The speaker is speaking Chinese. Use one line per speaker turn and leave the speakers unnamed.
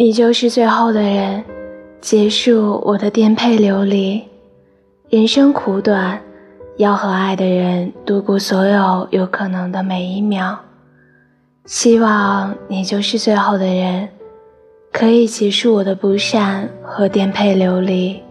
你就是最后的人，结束我的颠沛流离。人生苦短，要和爱的人度过所有有可能的每一秒。希望你就是最后的人，可以结束我的不善和颠沛流离。